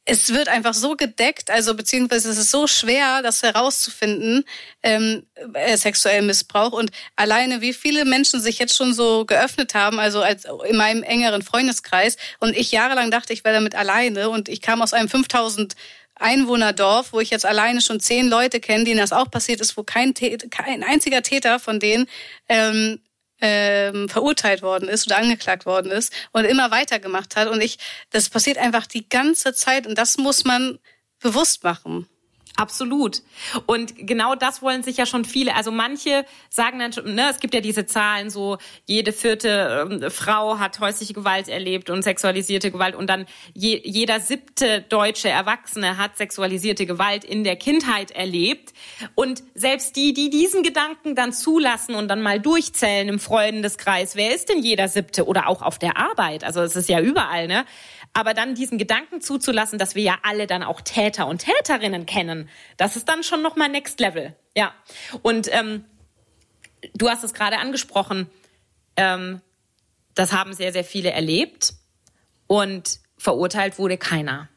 es wird einfach so gedeckt, also beziehungsweise es ist so schwer, das herauszufinden, ähm, äh, sexuellen Missbrauch. Und alleine wie viele Menschen sich jetzt schon so geöffnet haben, also als in meinem engeren Freundeskreis. Und ich jahrelang dachte, ich wäre damit alleine. Und ich kam aus einem 5000 Einwohnerdorf, wo ich jetzt alleine schon zehn Leute kenne, denen das auch passiert ist, wo kein, kein einziger Täter von denen ähm, ähm, verurteilt worden ist oder angeklagt worden ist und immer weitergemacht hat. Und ich, das passiert einfach die ganze Zeit und das muss man bewusst machen. Absolut. Und genau das wollen sich ja schon viele. Also manche sagen dann, schon, ne, es gibt ja diese Zahlen, so jede vierte ähm, Frau hat häusliche Gewalt erlebt und sexualisierte Gewalt und dann je, jeder siebte deutsche Erwachsene hat sexualisierte Gewalt in der Kindheit erlebt. Und selbst die, die diesen Gedanken dann zulassen und dann mal durchzählen im Freundeskreis, wer ist denn jeder siebte oder auch auf der Arbeit? Also es ist ja überall, ne? Aber dann diesen Gedanken zuzulassen, dass wir ja alle dann auch Täter und Täterinnen kennen, das ist dann schon nochmal Next Level. Ja. Und ähm, du hast es gerade angesprochen, ähm, das haben sehr, sehr viele erlebt und verurteilt wurde keiner.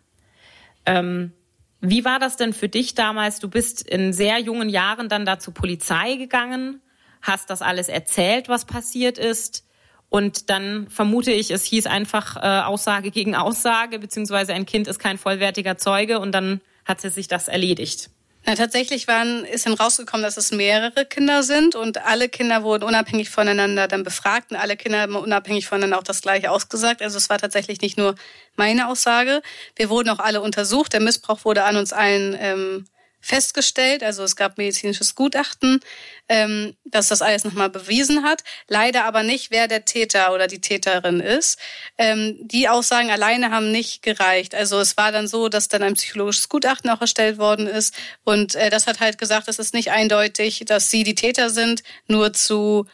Ähm, wie war das denn für dich damals? Du bist in sehr jungen Jahren dann da zur Polizei gegangen, hast das alles erzählt, was passiert ist. Und dann vermute ich, es hieß einfach äh, Aussage gegen Aussage, beziehungsweise ein Kind ist kein vollwertiger Zeuge und dann hat sich das erledigt. Na, tatsächlich waren, ist dann rausgekommen, dass es mehrere Kinder sind und alle Kinder wurden unabhängig voneinander dann befragt und alle Kinder haben unabhängig voneinander auch das Gleiche ausgesagt. Also es war tatsächlich nicht nur meine Aussage. Wir wurden auch alle untersucht. Der Missbrauch wurde an uns allen ähm, festgestellt. Also es gab medizinisches Gutachten, ähm, dass das alles nochmal bewiesen hat. Leider aber nicht, wer der Täter oder die Täterin ist. Ähm, die Aussagen alleine haben nicht gereicht. Also es war dann so, dass dann ein psychologisches Gutachten auch erstellt worden ist. Und äh, das hat halt gesagt, es ist nicht eindeutig, dass sie die Täter sind, nur zu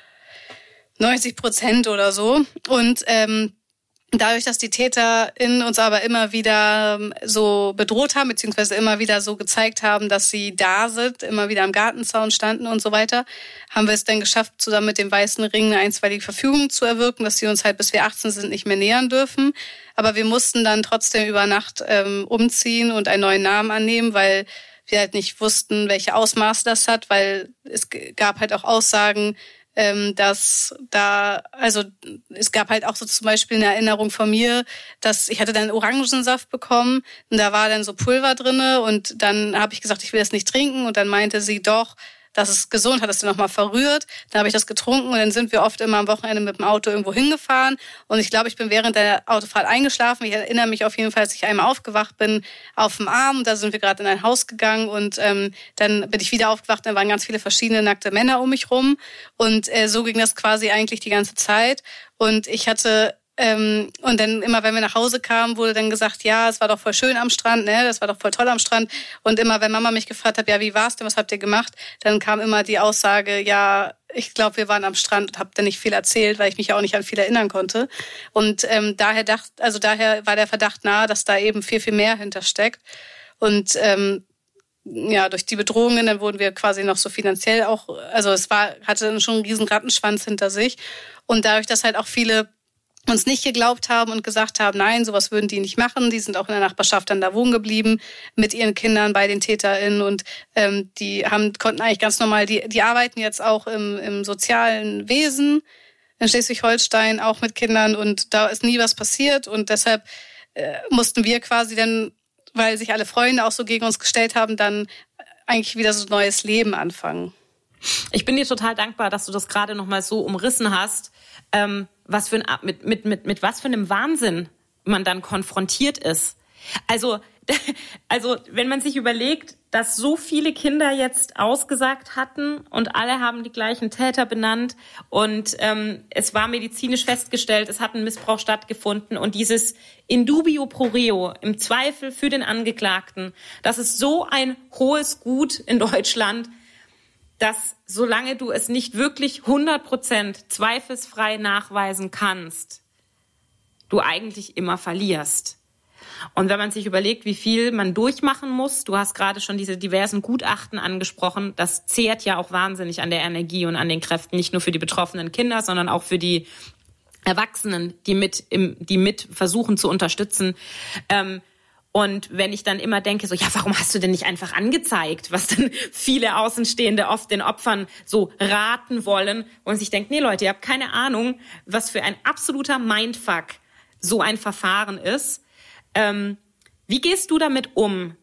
90 Prozent oder so. Und ähm, Dadurch, dass die TäterInnen uns aber immer wieder ähm, so bedroht haben, beziehungsweise immer wieder so gezeigt haben, dass sie da sind, immer wieder am Gartenzaun standen und so weiter, haben wir es dann geschafft, zusammen mit dem Weißen Ring eine einstweilige Verfügung zu erwirken, dass sie uns halt bis wir 18 sind nicht mehr nähern dürfen. Aber wir mussten dann trotzdem über Nacht ähm, umziehen und einen neuen Namen annehmen, weil wir halt nicht wussten, welche Ausmaße das hat, weil es gab halt auch Aussagen, ähm, dass da, also es gab halt auch so zum Beispiel eine Erinnerung von mir, dass ich hatte dann Orangensaft bekommen und da war dann so Pulver drinne und dann habe ich gesagt, ich will das nicht trinken und dann meinte sie doch, das ist gesund, hat das dann nochmal verrührt. Dann habe ich das getrunken und dann sind wir oft immer am Wochenende mit dem Auto irgendwo hingefahren. Und ich glaube, ich bin während der Autofahrt eingeschlafen. Ich erinnere mich auf jeden Fall, dass ich einmal aufgewacht bin auf dem Arm. Da sind wir gerade in ein Haus gegangen und ähm, dann bin ich wieder aufgewacht. Dann waren ganz viele verschiedene nackte Männer um mich rum. Und äh, so ging das quasi eigentlich die ganze Zeit. Und ich hatte ähm, und dann immer, wenn wir nach Hause kamen, wurde dann gesagt, ja, es war doch voll schön am Strand, ne, das war doch voll toll am Strand. Und immer, wenn Mama mich gefragt hat, ja, wie war's denn, was habt ihr gemacht, dann kam immer die Aussage, ja, ich glaube, wir waren am Strand und habe dann nicht viel erzählt, weil ich mich ja auch nicht an viel erinnern konnte. Und ähm, daher dacht, also daher war der Verdacht nahe, dass da eben viel viel mehr hintersteckt. Und ähm, ja, durch die Bedrohungen, dann wurden wir quasi noch so finanziell auch, also es war, hatte dann schon einen riesen Rattenschwanz hinter sich. Und dadurch, dass halt auch viele uns nicht geglaubt haben und gesagt haben, nein, sowas würden die nicht machen. Die sind auch in der Nachbarschaft dann da wohnen geblieben mit ihren Kindern bei den TäterInnen und ähm, die haben, konnten eigentlich ganz normal, die, die arbeiten jetzt auch im, im sozialen Wesen in Schleswig-Holstein auch mit Kindern und da ist nie was passiert und deshalb äh, mussten wir quasi dann, weil sich alle Freunde auch so gegen uns gestellt haben, dann eigentlich wieder so ein neues Leben anfangen. Ich bin dir total dankbar, dass du das gerade noch mal so umrissen hast. Ähm, was für ein, mit, mit, mit, mit was für einem Wahnsinn man dann konfrontiert ist. Also, also, wenn man sich überlegt, dass so viele Kinder jetzt ausgesagt hatten und alle haben die gleichen Täter benannt und ähm, es war medizinisch festgestellt, es hat ein Missbrauch stattgefunden und dieses in dubio pro reo, im Zweifel für den Angeklagten, das ist so ein hohes Gut in Deutschland, dass solange du es nicht wirklich 100 Prozent zweifelsfrei nachweisen kannst, du eigentlich immer verlierst. Und wenn man sich überlegt, wie viel man durchmachen muss, du hast gerade schon diese diversen Gutachten angesprochen, das zehrt ja auch wahnsinnig an der Energie und an den Kräften, nicht nur für die betroffenen Kinder, sondern auch für die Erwachsenen, die mit, im, die mit versuchen zu unterstützen. Ähm, und wenn ich dann immer denke, so, ja, warum hast du denn nicht einfach angezeigt, was dann viele Außenstehende oft den Opfern so raten wollen und sich denkt, nee Leute, ihr habt keine Ahnung, was für ein absoluter Mindfuck so ein Verfahren ist. Ähm, wie gehst du damit um,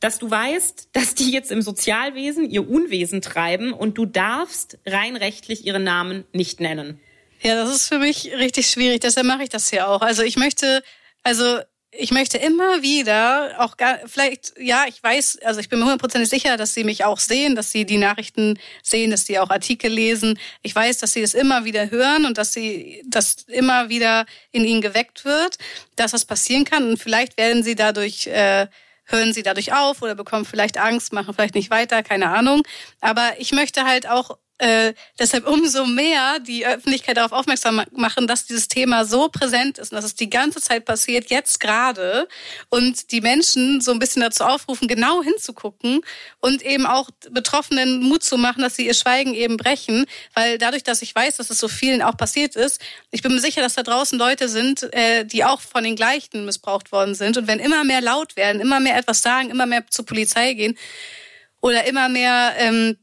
dass du weißt, dass die jetzt im Sozialwesen ihr Unwesen treiben und du darfst rein rechtlich ihre Namen nicht nennen? Ja, das ist für mich richtig schwierig, deshalb mache ich das hier auch. Also ich möchte, also ich möchte immer wieder auch gar, vielleicht, ja, ich weiß, also ich bin mir hundertprozentig sicher, dass sie mich auch sehen, dass sie die Nachrichten sehen, dass sie auch Artikel lesen. Ich weiß, dass sie es immer wieder hören und dass sie, dass immer wieder in ihnen geweckt wird, dass das passieren kann und vielleicht werden sie dadurch, äh, hören sie dadurch auf oder bekommen vielleicht Angst, machen vielleicht nicht weiter, keine Ahnung. Aber ich möchte halt auch äh, deshalb umso mehr die Öffentlichkeit darauf aufmerksam machen, dass dieses Thema so präsent ist und dass es die ganze Zeit passiert, jetzt gerade, und die Menschen so ein bisschen dazu aufrufen, genau hinzugucken und eben auch Betroffenen Mut zu machen, dass sie ihr Schweigen eben brechen, weil dadurch, dass ich weiß, dass es so vielen auch passiert ist, ich bin mir sicher, dass da draußen Leute sind, äh, die auch von den Gleichen missbraucht worden sind. Und wenn immer mehr laut werden, immer mehr etwas sagen, immer mehr zur Polizei gehen oder immer mehr ähm,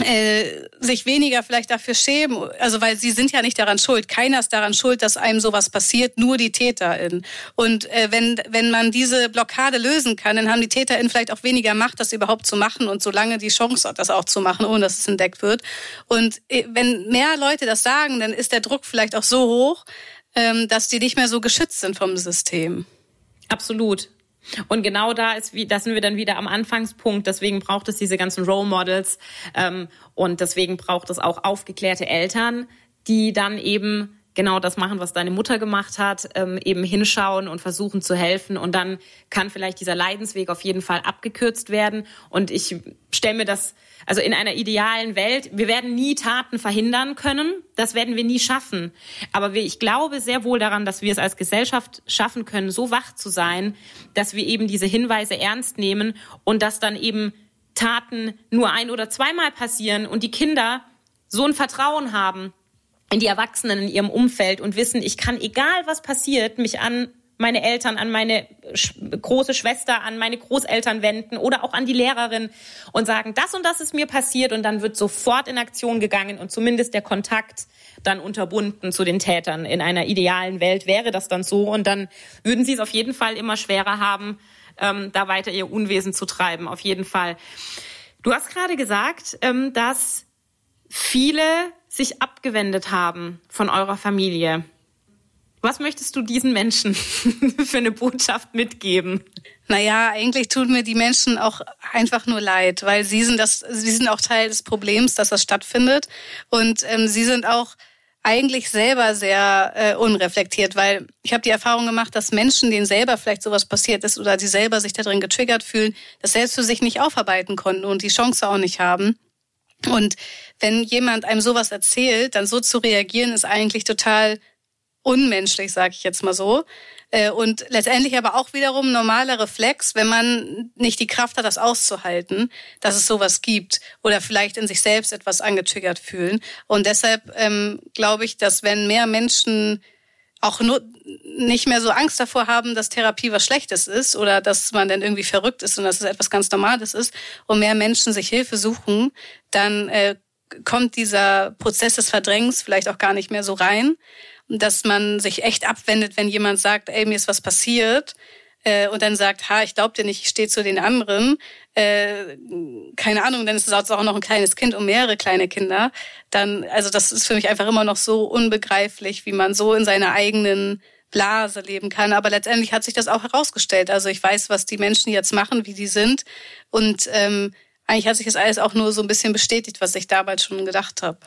äh, sich weniger vielleicht dafür schämen, also weil sie sind ja nicht daran schuld. Keiner ist daran schuld, dass einem sowas passiert, nur die TäterInnen. Und äh, wenn, wenn man diese Blockade lösen kann, dann haben die TäterInnen vielleicht auch weniger Macht, das überhaupt zu machen und solange die Chance hat, das auch zu machen, ohne dass es entdeckt wird. Und äh, wenn mehr Leute das sagen, dann ist der Druck vielleicht auch so hoch, ähm, dass die nicht mehr so geschützt sind vom System. Absolut. Und genau da ist, wie, da sind wir dann wieder am Anfangspunkt. Deswegen braucht es diese ganzen Role Models ähm, und deswegen braucht es auch aufgeklärte Eltern, die dann eben genau das machen, was deine Mutter gemacht hat, ähm, eben hinschauen und versuchen zu helfen. Und dann kann vielleicht dieser Leidensweg auf jeden Fall abgekürzt werden. Und ich stelle mir das, also in einer idealen Welt, wir werden nie Taten verhindern können. Das werden wir nie schaffen. Aber ich glaube sehr wohl daran, dass wir es als Gesellschaft schaffen können, so wach zu sein, dass wir eben diese Hinweise ernst nehmen und dass dann eben Taten nur ein oder zweimal passieren und die Kinder so ein Vertrauen haben, in die Erwachsenen in ihrem Umfeld und wissen, ich kann, egal was passiert, mich an meine Eltern, an meine große Schwester, an meine Großeltern wenden oder auch an die Lehrerin und sagen, das und das ist mir passiert und dann wird sofort in Aktion gegangen und zumindest der Kontakt dann unterbunden zu den Tätern. In einer idealen Welt wäre das dann so und dann würden sie es auf jeden Fall immer schwerer haben, ähm, da weiter ihr Unwesen zu treiben, auf jeden Fall. Du hast gerade gesagt, ähm, dass viele sich abgewendet haben von eurer Familie. Was möchtest du diesen Menschen für eine Botschaft mitgeben? Naja, eigentlich tun mir die Menschen auch einfach nur leid, weil sie sind das, sie sind auch Teil des Problems, dass das stattfindet. Und ähm, sie sind auch eigentlich selber sehr äh, unreflektiert, weil ich habe die Erfahrung gemacht, dass Menschen, denen selber vielleicht sowas passiert ist oder die selber sich darin getriggert fühlen, das selbst für sich nicht aufarbeiten konnten und die Chance auch nicht haben. Und wenn jemand einem sowas erzählt, dann so zu reagieren, ist eigentlich total unmenschlich, sage ich jetzt mal so. Äh, und letztendlich aber auch wiederum normaler Reflex, wenn man nicht die Kraft hat, das auszuhalten, dass es sowas gibt oder vielleicht in sich selbst etwas angetriggert fühlen. Und deshalb ähm, glaube ich, dass wenn mehr Menschen auch nur nicht mehr so Angst davor haben, dass Therapie was Schlechtes ist oder dass man dann irgendwie verrückt ist und dass es etwas ganz Normales ist und mehr Menschen sich Hilfe suchen, dann äh, kommt dieser Prozess des Verdrängens vielleicht auch gar nicht mehr so rein, dass man sich echt abwendet, wenn jemand sagt, ey, mir ist was passiert äh, und dann sagt, ha, ich glaub dir nicht, ich stehe zu den anderen, äh, keine Ahnung, dann ist es auch noch ein kleines Kind und mehrere kleine Kinder, dann, also das ist für mich einfach immer noch so unbegreiflich, wie man so in seiner eigenen Blase leben kann. Aber letztendlich hat sich das auch herausgestellt. Also ich weiß, was die Menschen jetzt machen, wie die sind und ähm, eigentlich hat sich das alles auch nur so ein bisschen bestätigt, was ich damals schon gedacht habe.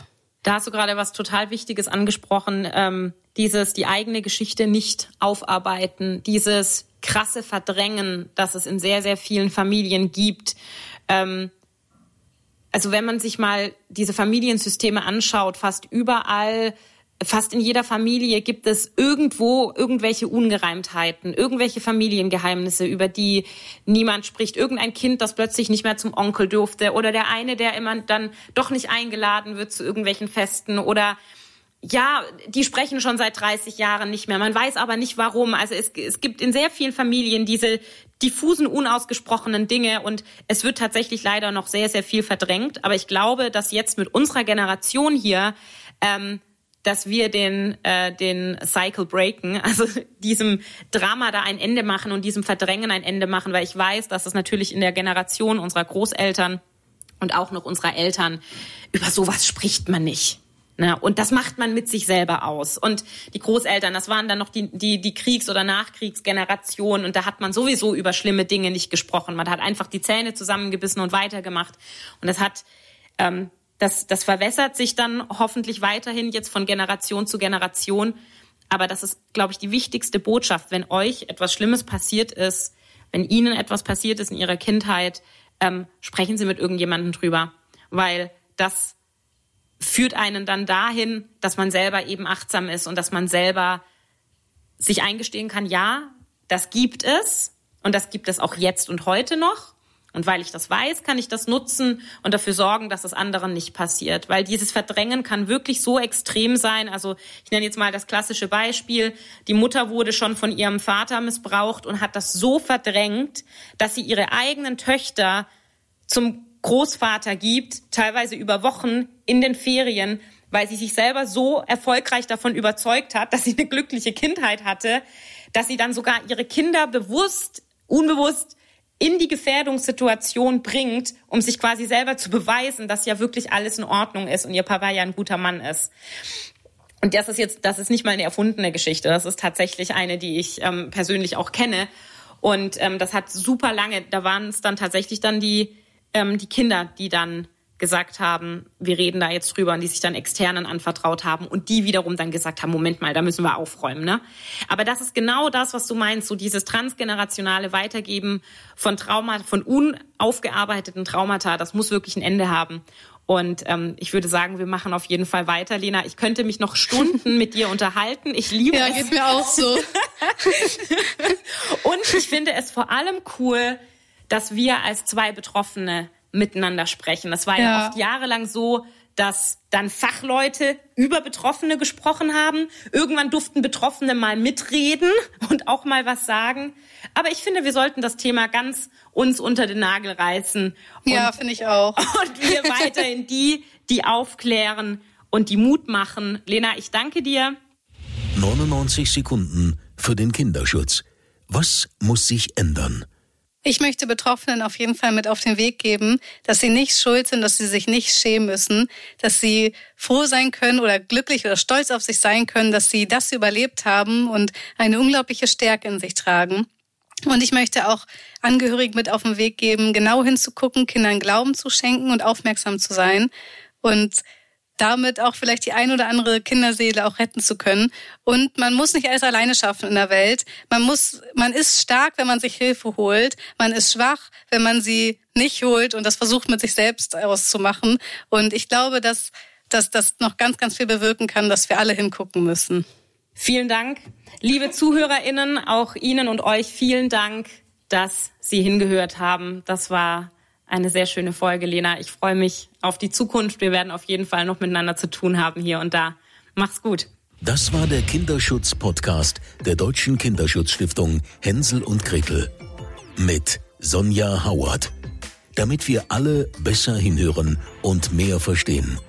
Da hast du gerade was total Wichtiges angesprochen. Ähm, dieses, die eigene Geschichte nicht aufarbeiten, dieses krasse Verdrängen, das es in sehr, sehr vielen Familien gibt. Ähm, also wenn man sich mal diese Familiensysteme anschaut, fast überall fast in jeder Familie gibt es irgendwo irgendwelche Ungereimtheiten, irgendwelche Familiengeheimnisse, über die niemand spricht. Irgendein Kind, das plötzlich nicht mehr zum Onkel durfte oder der eine, der immer dann doch nicht eingeladen wird zu irgendwelchen Festen oder ja, die sprechen schon seit 30 Jahren nicht mehr. Man weiß aber nicht warum. Also es, es gibt in sehr vielen Familien diese diffusen, unausgesprochenen Dinge und es wird tatsächlich leider noch sehr, sehr viel verdrängt. Aber ich glaube, dass jetzt mit unserer Generation hier ähm, dass wir den, äh, den Cycle breaken, also diesem Drama da ein Ende machen und diesem Verdrängen ein Ende machen, weil ich weiß, dass es natürlich in der Generation unserer Großeltern und auch noch unserer Eltern über sowas spricht man nicht. Ne? Und das macht man mit sich selber aus. Und die Großeltern, das waren dann noch die, die, die Kriegs- oder Nachkriegsgeneration und da hat man sowieso über schlimme Dinge nicht gesprochen. Man hat einfach die Zähne zusammengebissen und weitergemacht. Und das hat ähm, das, das verwässert sich dann hoffentlich weiterhin jetzt von Generation zu Generation. Aber das ist, glaube ich, die wichtigste Botschaft. Wenn euch etwas Schlimmes passiert ist, wenn Ihnen etwas passiert ist in Ihrer Kindheit, ähm, sprechen Sie mit irgendjemandem drüber. Weil das führt einen dann dahin, dass man selber eben achtsam ist und dass man selber sich eingestehen kann, ja, das gibt es und das gibt es auch jetzt und heute noch. Und weil ich das weiß, kann ich das nutzen und dafür sorgen, dass es anderen nicht passiert. Weil dieses Verdrängen kann wirklich so extrem sein. Also ich nenne jetzt mal das klassische Beispiel. Die Mutter wurde schon von ihrem Vater missbraucht und hat das so verdrängt, dass sie ihre eigenen Töchter zum Großvater gibt, teilweise über Wochen in den Ferien, weil sie sich selber so erfolgreich davon überzeugt hat, dass sie eine glückliche Kindheit hatte, dass sie dann sogar ihre Kinder bewusst, unbewusst in die Gefährdungssituation bringt, um sich quasi selber zu beweisen, dass ja wirklich alles in Ordnung ist und ihr Papa ja ein guter Mann ist. Und das ist jetzt, das ist nicht mal eine erfundene Geschichte, das ist tatsächlich eine, die ich ähm, persönlich auch kenne. Und ähm, das hat super lange, da waren es dann tatsächlich dann die, ähm, die Kinder, die dann gesagt haben, wir reden da jetzt drüber und die sich dann externen anvertraut haben und die wiederum dann gesagt haben, Moment mal, da müssen wir aufräumen, ne? Aber das ist genau das, was du meinst, so dieses transgenerationale Weitergeben von Trauma, von unaufgearbeiteten Traumata, das muss wirklich ein Ende haben. Und ähm, ich würde sagen, wir machen auf jeden Fall weiter, Lena. Ich könnte mich noch Stunden mit dir unterhalten. Ich liebe ja, es. Ja, geht mir auch so. und ich finde es vor allem cool, dass wir als zwei Betroffene miteinander sprechen. Das war ja, ja oft jahrelang so, dass dann Fachleute über Betroffene gesprochen haben. Irgendwann durften Betroffene mal mitreden und auch mal was sagen. Aber ich finde, wir sollten das Thema ganz uns unter den Nagel reißen. Und, ja, finde ich auch. Und wir weiterhin die, die aufklären und die Mut machen. Lena, ich danke dir. 99 Sekunden für den Kinderschutz. Was muss sich ändern? Ich möchte Betroffenen auf jeden Fall mit auf den Weg geben, dass sie nicht schuld sind, dass sie sich nicht schämen müssen, dass sie froh sein können oder glücklich oder stolz auf sich sein können, dass sie das überlebt haben und eine unglaubliche Stärke in sich tragen. Und ich möchte auch Angehörigen mit auf den Weg geben, genau hinzugucken, Kindern Glauben zu schenken und aufmerksam zu sein und damit auch vielleicht die ein oder andere Kinderseele auch retten zu können. Und man muss nicht alles alleine schaffen in der Welt. Man muss, man ist stark, wenn man sich Hilfe holt. Man ist schwach, wenn man sie nicht holt und das versucht mit sich selbst auszumachen. Und ich glaube, dass, dass das noch ganz, ganz viel bewirken kann, dass wir alle hingucken müssen. Vielen Dank. Liebe ZuhörerInnen, auch Ihnen und euch vielen Dank, dass Sie hingehört haben. Das war eine sehr schöne Folge, Lena. Ich freue mich auf die Zukunft. Wir werden auf jeden Fall noch miteinander zu tun haben hier und da. Mach's gut. Das war der Kinderschutz-Podcast der Deutschen Kinderschutzstiftung Hänsel und Gretel mit Sonja Howard. Damit wir alle besser hinhören und mehr verstehen.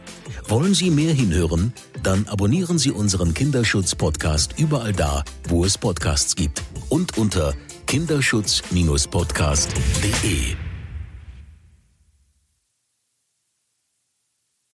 Wollen Sie mehr hinhören? Dann abonnieren Sie unseren Kinderschutz-Podcast überall da, wo es Podcasts gibt und unter kinderschutz-podcast.de.